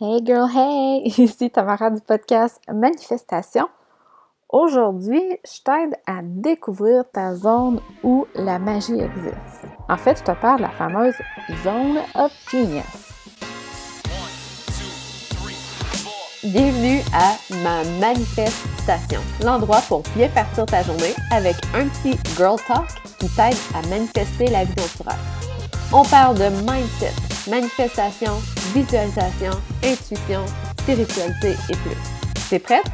Hey girl, hey! Ici Tamara du podcast Manifestation. Aujourd'hui, je t'aide à découvrir ta zone où la magie existe. En fait, je te parle de la fameuse zone of genius. Bienvenue à ma manifestation, l'endroit pour bien partir ta journée avec un petit girl talk qui t'aide à manifester la vie dont tu. On parle de mindset, manifestation, visualisation, intuition, spiritualité et plus. T'es prête?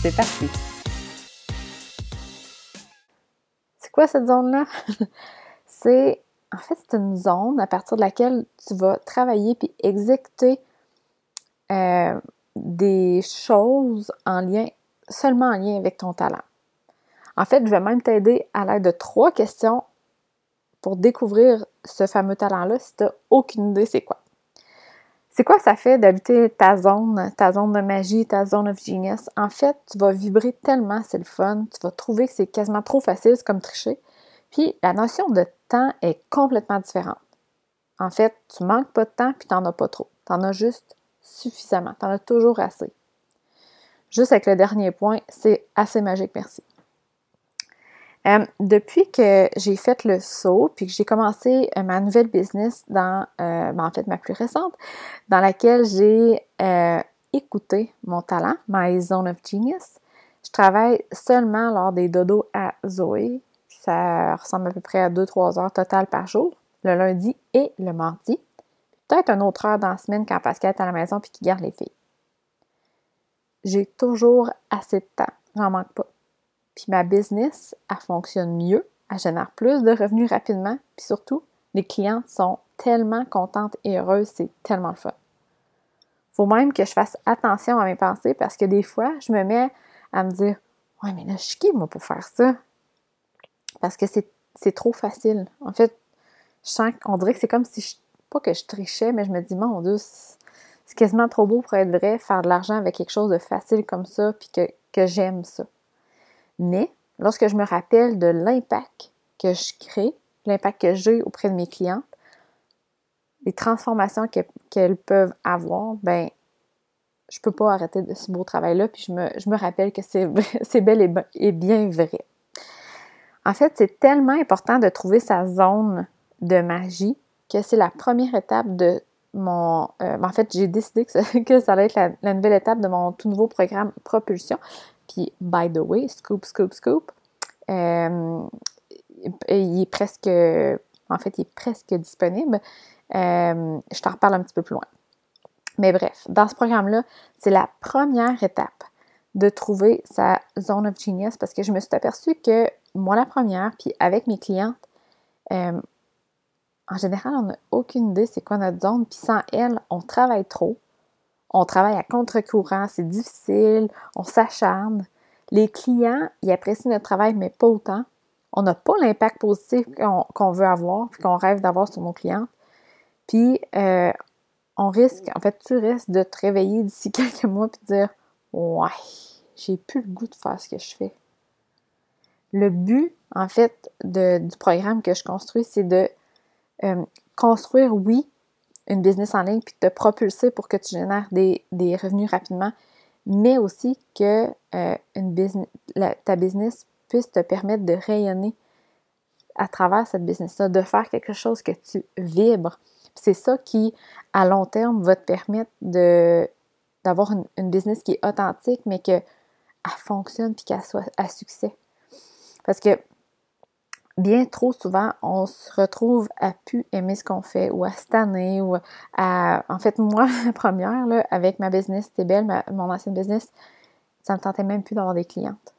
C'est parti! C'est quoi cette zone-là? c'est en fait c'est une zone à partir de laquelle tu vas travailler puis exécuter euh, des choses en lien seulement en lien avec ton talent. En fait, je vais même t'aider à l'aide de trois questions découvrir ce fameux talent-là si tu n'as aucune idée c'est quoi. C'est quoi ça fait d'habiter ta zone, ta zone de magie, ta zone of genius? En fait, tu vas vibrer tellement, c'est le fun, tu vas trouver que c'est quasiment trop facile, c'est comme tricher. Puis la notion de temps est complètement différente. En fait, tu manques pas de temps puis tu n'en as pas trop. Tu en as juste suffisamment. Tu en as toujours assez. Juste avec le dernier point, c'est assez magique, merci. Euh, depuis que j'ai fait le saut, puis que j'ai commencé euh, ma nouvelle business dans, euh, ben, en fait, ma plus récente, dans laquelle j'ai écouté mon talent, My Zone of Genius, je travaille seulement lors des dodos à Zoé. Ça ressemble à peu près à 2-3 heures totales par jour, le lundi et le mardi. Peut-être une autre heure dans la semaine quand Pascal est à la maison puis qu'il garde les filles. J'ai toujours assez de temps. J'en manque pas. Puis ma business, elle fonctionne mieux, elle génère plus de revenus rapidement, puis surtout, les clientes sont tellement contentes et heureuses, c'est tellement le fun. Faut même que je fasse attention à mes pensées parce que des fois, je me mets à me dire Ouais, mais là, je suis qui, moi, pour faire ça? Parce que c'est trop facile. En fait, je sens qu'on dirait que c'est comme si je, pas que je trichais, mais je me dis, mon Dieu, c'est quasiment trop beau pour être vrai, faire de l'argent avec quelque chose de facile comme ça, puis que, que j'aime ça. Mais lorsque je me rappelle de l'impact que je crée, l'impact que j'ai auprès de mes clientes, les transformations qu'elles peuvent avoir, ben je peux pas arrêter de ce beau travail-là, puis je me, rappelle que c'est bel et, bien vrai. En fait, c'est tellement important de trouver sa zone de magie que c'est la première étape de mon... Euh, en fait, j'ai décidé que ça, que ça allait être la, nouvelle étape de mon tout nouveau programme Propulsion. Puis, by the way, scoop, scoop, scoop, euh, il est presque, en fait, il est presque disponible. Euh, je t'en reparle un petit peu plus loin. Mais bref, dans ce programme-là, c'est la première étape de trouver sa zone of genius parce que je me suis aperçue que moi, la première, puis avec mes clientes, euh, en général, on n'a aucune idée c'est quoi notre zone, puis sans elle, on travaille trop on travaille à contre-courant, c'est difficile, on s'acharne. Les clients, ils apprécient notre travail, mais pas autant. On n'a pas l'impact positif qu'on veut avoir, puis qu'on rêve d'avoir sur nos clients. Puis, euh, on risque, en fait, tu risques de te réveiller d'ici quelques mois puis de dire Ouais, j'ai plus le goût de faire ce que je fais. Le but, en fait, du programme que je construis, c'est de euh, construire, oui, une business en ligne puis te propulser pour que tu génères des, revenus rapidement, mais aussi que euh, une business, ta business puisse te permettre de rayonner à travers cette business-là, de faire quelque chose que tu vibres. C'est ça qui, à long terme, va te permettre de, d'avoir une, une, business qui est authentique, mais qu'elle fonctionne puis qu'elle soit à succès. Parce que bien trop souvent, on se retrouve à plus aimer ce qu'on fait ou à se ou à... En fait, moi, la première, là, avec ma business, c'était belle, mon ancienne business, ça me tentait même plus d'avoir des clientes.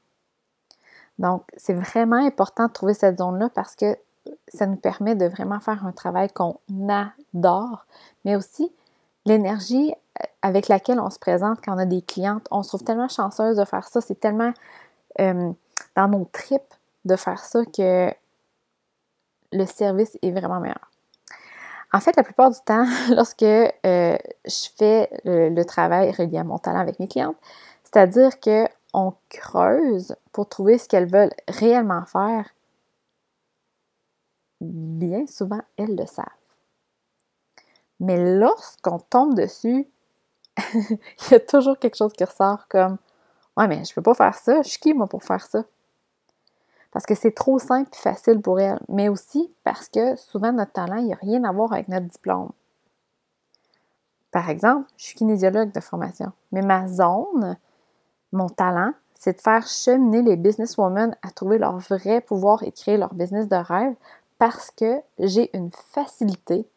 Donc, c'est vraiment important de trouver cette zone-là parce que ça nous permet de vraiment faire un travail qu'on adore, mais aussi l'énergie avec laquelle on se présente quand on a des clientes. On se trouve tellement chanceuse de faire ça, c'est tellement euh, dans nos tripes de faire ça que le service est vraiment meilleur. En fait, la plupart du temps, lorsque euh, je fais le, travail relié à mon talent avec mes clientes, c'est-à-dire qu'on creuse pour trouver ce qu'elles veulent réellement faire, bien souvent, elles le savent. Mais lorsqu'on tombe dessus, il y a toujours quelque chose qui ressort comme Ouais, mais je peux pas faire ça. Je suis qui, moi, pour faire ça? Parce que c'est trop simple et facile pour elle. Mais aussi parce que souvent, notre talent, il n'y a rien à voir avec notre diplôme. Par exemple, je suis kinésiologue de formation. Mais ma zone, mon talent, c'est de faire cheminer les businesswomen à trouver leur vrai pouvoir et créer leur business de rêve parce que j'ai une facilité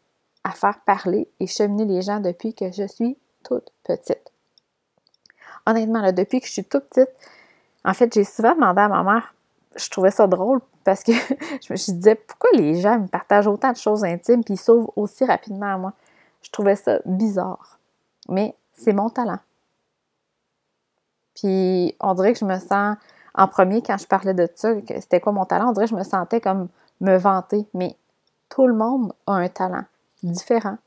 à faire parler et cheminer les gens depuis que je suis toute petite. Honnêtement, depuis que je suis toute petite, en fait, j'ai souvent demandé à ma mère, je trouvais ça drôle parce que je me disais, pourquoi les gens me partagent autant de choses intimes puis ils sauvent aussi rapidement à moi? Je trouvais ça bizarre. Mais c'est mon talent. Puis on dirait que je me sens, en premier, quand je parlais de ça, c'était quoi mon talent, on dirait que je me sentais comme me vanter. Mais tout le monde a un talent différent.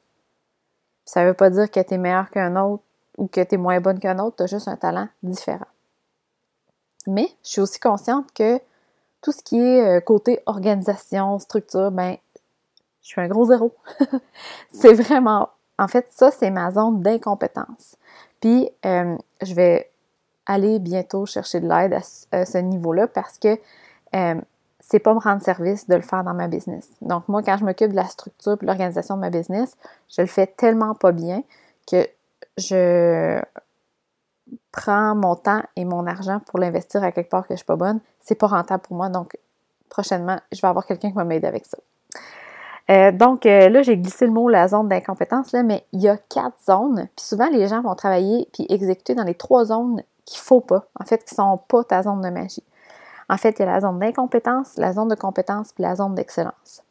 Ça ne veut pas dire que tu es meilleur qu'un autre ou que tu es moins bonne qu'un autre, tu as juste un talent différent. Mais je suis aussi consciente que tout ce qui est euh, côté organisation, structure, ben, je suis un gros zéro. c'est vraiment, en fait, ça, c'est ma zone d'incompétence. Puis, euh, je vais aller bientôt chercher de l'aide à, ce niveau-là parce que euh, c'est pas me rendre service de le faire dans ma business. Donc, moi, quand je m'occupe de la structure et l'organisation de ma business, je le fais tellement pas bien que je prends mon temps et mon argent pour l'investir à quelque part que je suis pas bonne. C'est pas rentable pour moi. Donc, prochainement, je vais avoir quelqu'un qui va m'aider avec ça. Euh, donc euh, là, j'ai glissé le mot la zone d'incompétence, là, mais il y a quatre zones. Puis souvent, les gens vont travailler puis exécuter dans les trois zones qu'il faut pas, en fait, qui sont pas ta zone de magie. En fait, il y a la zone d'incompétence, la zone de compétence, puis la zone d'excellence.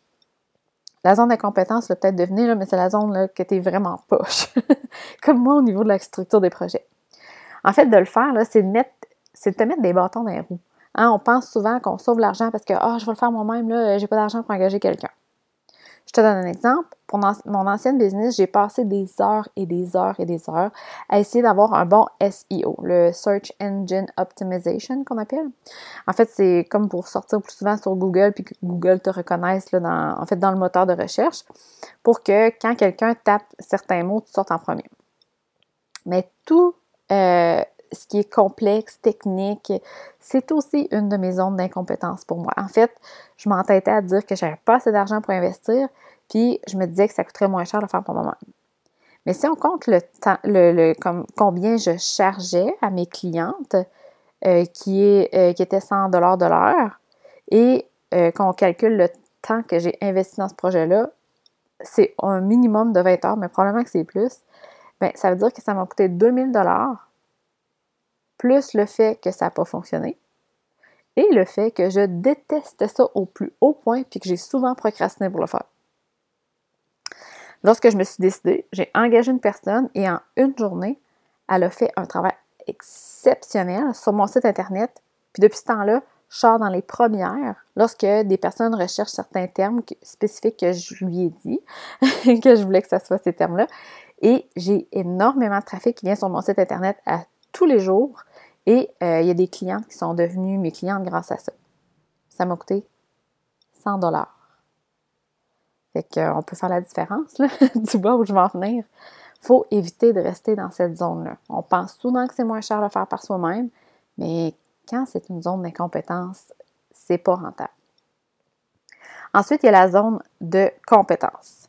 La zone d'incompétence peut-être devenir, mais c'est la zone là, que tu es vraiment poche. Comme moi au niveau de la structure des projets. En fait, de le faire, c'est de, mettre, de te mettre des bâtons dans les roues. Hein, on pense souvent qu'on sauve l'argent parce que ah, je vais le faire moi-même, là, j'ai pas d'argent pour engager quelqu'un. Je te donne un exemple. Pour mon ancienne business, j'ai passé des heures et des heures et des heures à essayer d'avoir un bon SEO, le Search Engine Optimization qu'on appelle. En fait, c'est comme pour sortir plus souvent sur Google puis que Google te reconnaisse là, en fait, dans le moteur de recherche pour que quand quelqu'un tape certains mots, tu sortes en premier. Mais tout euh, ce qui est complexe, technique, c'est aussi une de mes zones d'incompétence pour moi. En fait, je m'entêtais à dire que j'avais pas assez d'argent pour investir, puis je me disais que ça coûterait moins cher de le faire pour moi-même. Mais si on compte le temps, le, comme, combien je chargeais à mes clientes, euh, qui, est, euh, qui était 100 de l'heure, et euh, qu'on calcule le temps que j'ai investi dans ce projet-là, c'est un minimum de 20 heures, mais probablement que c'est plus. Bien, ça veut dire que ça m'a coûté 2000 dollars plus le fait que ça n'a pas fonctionné et le fait que je déteste ça au plus haut point puis que j'ai souvent procrastiné pour le faire. Lorsque je me suis décidée, j'ai engagé une personne et en une journée, elle a fait un travail exceptionnel sur mon site internet. Puis depuis ce temps-là, je sors dans les premières lorsque des personnes recherchent certains termes spécifiques que je lui ai dit, que je voulais que ce soit ces termes-là. Et j'ai énormément de trafic qui vient sur mon site internet à tous les jours. Et euh, il y a des clientes qui sont devenues mes clientes grâce à ça. Ça m'a coûté 100 dollars. Fait qu'on peut faire la différence, là, du bas où je vais en venir. faut éviter de rester dans cette zone-là. On pense souvent que c'est moins cher de faire par soi-même, mais quand c'est une zone d'incompétence, c'est pas rentable. Ensuite, il y a la zone de compétence.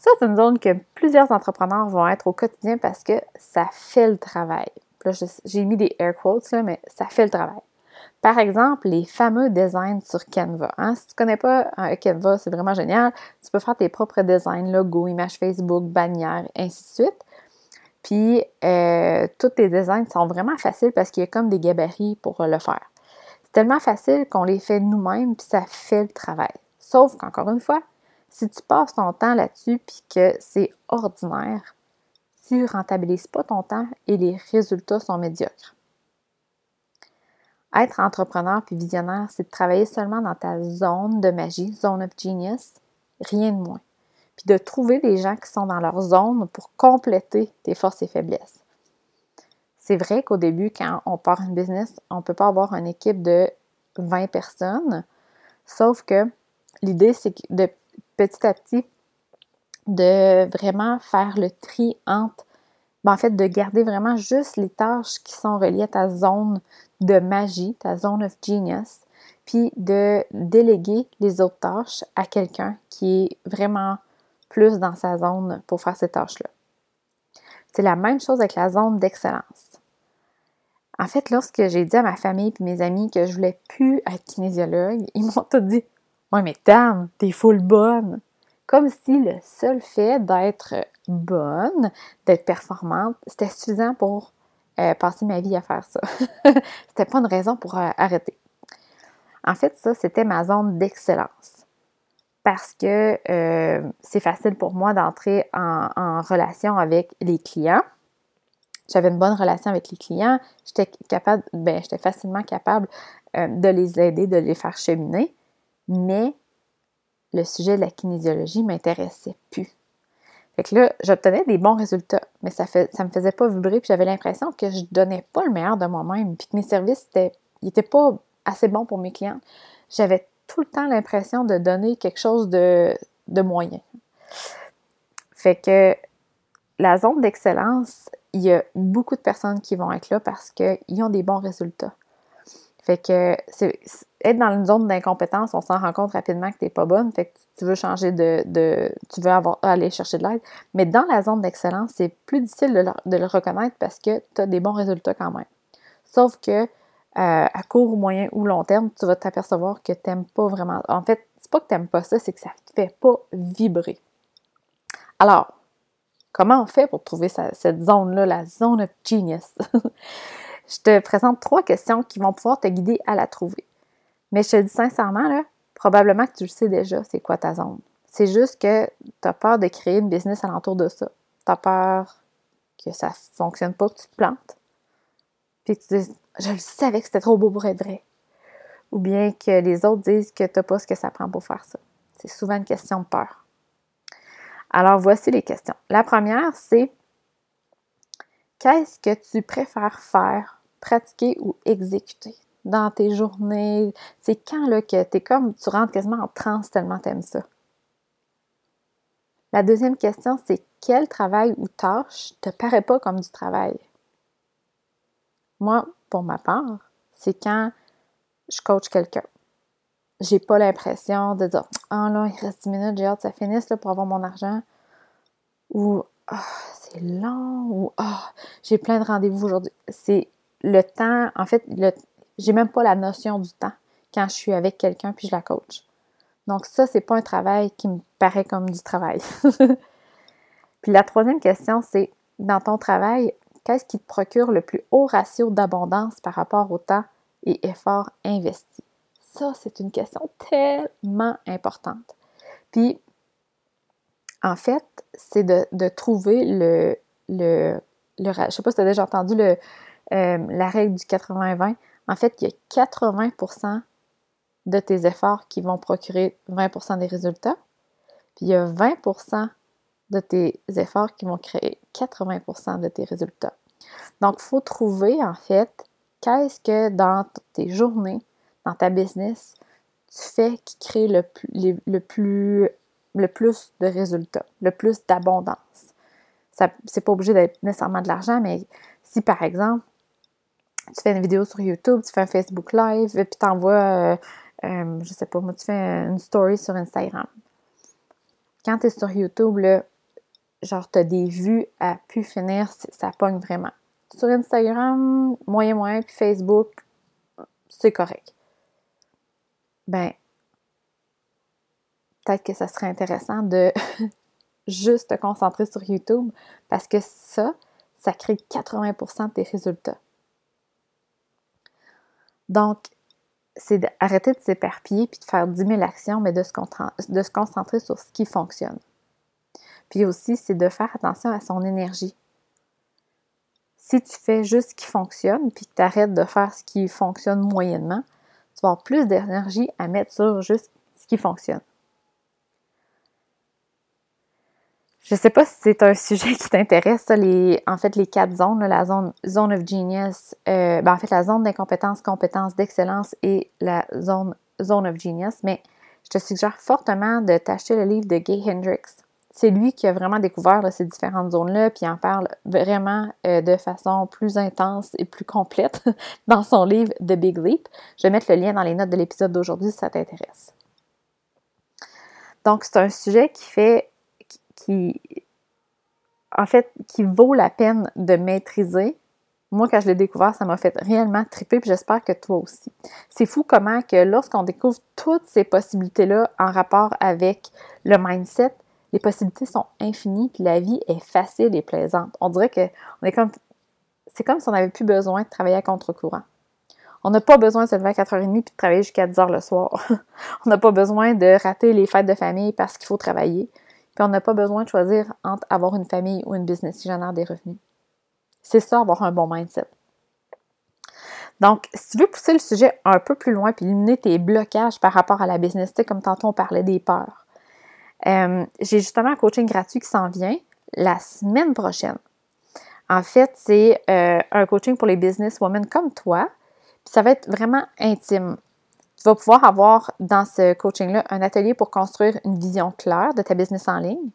Ça, c'est une zone que plusieurs entrepreneurs vont être au quotidien parce que ça fait le travail j'ai mis des air quotes, là, mais ça fait le travail. Par exemple, les fameux designs sur Canva. Hein. Si tu ne connais pas euh, Canva, c'est vraiment génial. Tu peux faire tes propres designs, logos, images Facebook, bannières, ainsi de suite. Puis, euh, tous tes designs sont vraiment faciles parce qu'il y a comme des gabarits pour le faire. C'est tellement facile qu'on les fait nous-mêmes, puis ça fait le travail. Sauf qu'encore une fois, si tu passes ton temps là-dessus, puis que c'est ordinaire, tu rentabilises pas ton temps et les résultats sont médiocres. Être entrepreneur puis visionnaire, c'est de travailler seulement dans ta zone de magie, zone of genius, rien de moins. Puis de trouver des gens qui sont dans leur zone pour compléter tes forces et faiblesses. C'est vrai qu'au début, quand on part une business, on ne peut pas avoir une équipe de 20 personnes, sauf que l'idée, c'est de petit à petit, de vraiment faire le tri entre ben, en fait, de garder vraiment juste les tâches qui sont reliées à ta zone de magie, ta zone of genius, puis de déléguer les autres tâches à quelqu'un qui est vraiment plus dans sa zone pour faire ces tâches-là. C'est la même chose avec la zone d'excellence. En fait, lorsque j'ai dit à ma famille et mes amis que je voulais plus être kinésiologue, ils m'ont tous dit Ouais, mais Tam, t'es full bonne. Comme si le seul fait d'être bonne, d'être performante, c'était suffisant pour euh, passer ma vie à faire ça. c'était pas une raison pour euh, arrêter. En fait, ça, c'était ma zone d'excellence. Parce que euh, c'est facile pour moi d'entrer en, relation avec les clients. J'avais une bonne relation avec les clients. J'étais capable, ben, j'étais facilement capable de les aider, de les faire cheminer. Mais le sujet de la kinésiologie m'intéressait plus. Fait que là, j'obtenais des bons résultats, mais ça, fait, ça me faisait pas vibrer, puis j'avais l'impression que je donnais pas le meilleur de moi-même, puis que mes services n'étaient pas assez bons pour mes clients. J'avais tout le temps l'impression de donner quelque chose de, de moyen. Fait que la zone d'excellence, il y a beaucoup de personnes qui vont être là parce qu'ils ont des bons résultats. Fait que c'est, être dans une zone d'incompétence, on s'en rend compte rapidement que tu n'es pas bonne. Fait que tu veux changer de. tu veux aller chercher de l'aide. Mais dans la zone d'excellence, c'est plus difficile de le, reconnaître parce que tu as des bons résultats quand même. Sauf que euh, à court, moyen ou long terme, tu vas t'apercevoir que tu n'aimes pas vraiment. En fait, c'est pas que tu n'aimes pas ça, c'est que ça ne te fait pas vibrer. Alors, comment on fait pour trouver cette zone-là, la zone of genius? Je te présente trois questions qui vont pouvoir te guider à la trouver. Mais je te dis sincèrement, probablement que tu le sais déjà, c'est quoi ta zone. C'est juste que tu as peur de créer une business alentour de ça. Tu as peur que ça ne fonctionne pas, que tu te plantes. Puis que tu dis, je le savais que c'était trop beau pour être vrai. Ou bien que les autres disent que tu n'as pas ce que ça prend pour faire ça. C'est souvent une question de peur. Alors, voici les questions. La première, c'est qu'est-ce que tu préfères faire pratiquer ou exécuter? Dans tes journées? C'est quand là, que es comme, tu rentres quasiment en transe tellement t'aimes ça? La deuxième question, c'est quel travail ou tâche te paraît pas comme du travail? Moi, pour ma part, c'est quand je coach quelqu'un. J'ai pas l'impression de dire Ah oh là, il reste 10 minutes, j'ai hâte que ça finisse là, pour avoir mon argent. Ou Ah, c'est long ou Ah, j'ai plein de rendez-vous aujourd'hui. C'est le temps, en fait, le, j'ai même pas la notion du temps quand je suis avec quelqu'un puis je la coach. Donc ça, c'est pas un travail qui me paraît comme du travail. puis la troisième question, c'est dans ton travail, qu'est-ce qui te procure le plus haut ratio d'abondance par rapport au temps et effort investi? Ça, c'est une question tellement importante. Puis, en fait, c'est de, trouver le, le, le, Je sais pas si tu as déjà entendu le, euh, la règle du 80-20, en fait, il y a 80% de tes efforts qui vont procurer 20% des résultats, puis il y a 20% de tes efforts qui vont créer 80% de tes résultats. Donc, il faut trouver, en fait, qu'est-ce que dans tes journées, dans ta business, tu fais qui crée le, plus, de résultats, le plus d'abondance. C'est pas obligé d'être nécessairement de l'argent, mais si par exemple, tu fais une vidéo sur YouTube, tu fais un Facebook Live, puis tu envoies, euh, euh, je sais pas, moi, tu fais une story sur Instagram. Quand tu es sur YouTube, là, genre, tu as des vues à pu finir, ça pogne vraiment. Sur Instagram, moyen, moyen, puis Facebook, c'est correct. Ben, peut-être que ça serait intéressant de juste te concentrer sur YouTube parce que ça, ça crée 80% de tes résultats. Donc, c'est d'arrêter de s'éparpiller puis de faire 10 000 actions, mais de se, concentrer sur ce qui fonctionne. Puis aussi, c'est de faire attention à son énergie. Si tu fais juste ce qui fonctionne, puis que tu arrêtes de faire ce qui fonctionne moyennement, tu vas avoir plus d'énergie à mettre sur juste ce qui fonctionne. Je ne sais pas si c'est un sujet qui t'intéresse, les, en fait, les quatre zones, la zone, zone of genius, euh, ben, en fait, la zone d'incompétence, compétence, d'excellence et la zone, zone of genius, mais je te suggère fortement de t'acheter le livre de Gay Hendricks c'est lui qui a vraiment découvert ces différentes zones-là, puis en parle vraiment euh, de façon plus intense et plus complète dans son livre The Big Leap. Je vais mettre le lien dans les notes de l'épisode d'aujourd'hui si ça t'intéresse. Donc, c'est un sujet qui fait, qui, en fait, qui vaut la peine de maîtriser. Moi, quand je l'ai découvert, ça m'a fait réellement triper, puis j'espère que toi aussi. C'est fou comment que lorsqu'on découvre toutes ces possibilités-là en rapport avec le mindset, les possibilités sont infinies, puis la vie est facile et plaisante. On dirait que c'est comme si on n'avait plus besoin de travailler à contre-courant. On n'a pas besoin de se lever à 4h30 puis de travailler jusqu'à 10h le soir. on n'a pas besoin de rater les fêtes de famille parce qu'il faut travailler. Puis on n'a pas besoin de choisir entre avoir une famille ou une business qui génère des revenus. C'est ça, avoir un bon mindset. Donc, si tu veux pousser le sujet un peu plus loin puis éliminer tes blocages par rapport à la business, comme tantôt on parlait des peurs, euh, j'ai justement un coaching gratuit qui s'en vient la semaine prochaine. En fait, c'est euh, un coaching pour les businesswomen comme toi. Puis ça va être vraiment intime. Tu vas pouvoir avoir dans ce coaching-là un atelier pour construire une vision claire de ta business en ligne.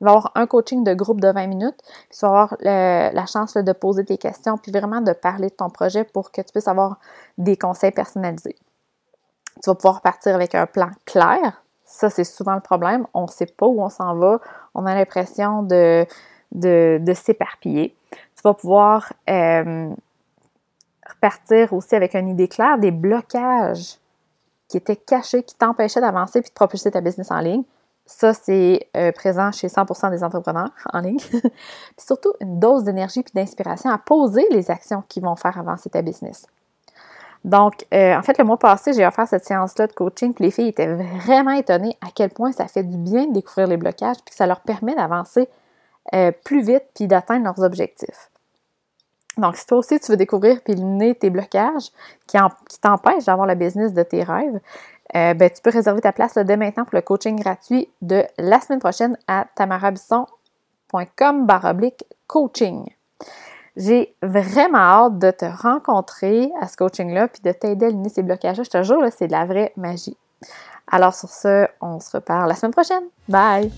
Il va y avoir un coaching de groupe de 20 minutes. Tu vas avoir la chance de poser tes questions, puis vraiment de parler de ton projet pour que tu puisses avoir des conseils personnalisés. Tu vas pouvoir partir avec un plan clair ça, c'est souvent le problème. On ne sait pas où on s'en va. On a l'impression de, de, s'éparpiller. Tu vas pouvoir euh, repartir aussi avec une idée claire des blocages qui étaient cachés, qui t'empêchaient d'avancer puis de propulser ta business en ligne. Ça, c'est euh, présent chez 100% des entrepreneurs en ligne. puis surtout, une dose d'énergie puis d'inspiration à poser les actions qui vont faire avancer ta business. Donc, euh, en fait, le mois passé, j'ai offert cette séance-là de coaching, puis les filles étaient vraiment étonnées à quel point ça fait du bien de découvrir les blocages, puis que ça leur permet d'avancer euh, plus vite, puis d'atteindre leurs objectifs. Donc, si toi aussi tu veux découvrir puis éliminer tes blocages qui, t'empêchent d'avoir le business de tes rêves, euh, ben, tu peux réserver ta place dès maintenant pour le coaching gratuit de la semaine prochaine à tamarabisson.com coaching. J'ai vraiment hâte de te rencontrer à ce coaching-là puis de t'aider à éliminer ces blocages. Je te jure, c'est de la vraie magie. Alors sur ce, on se reparle la semaine prochaine. Bye!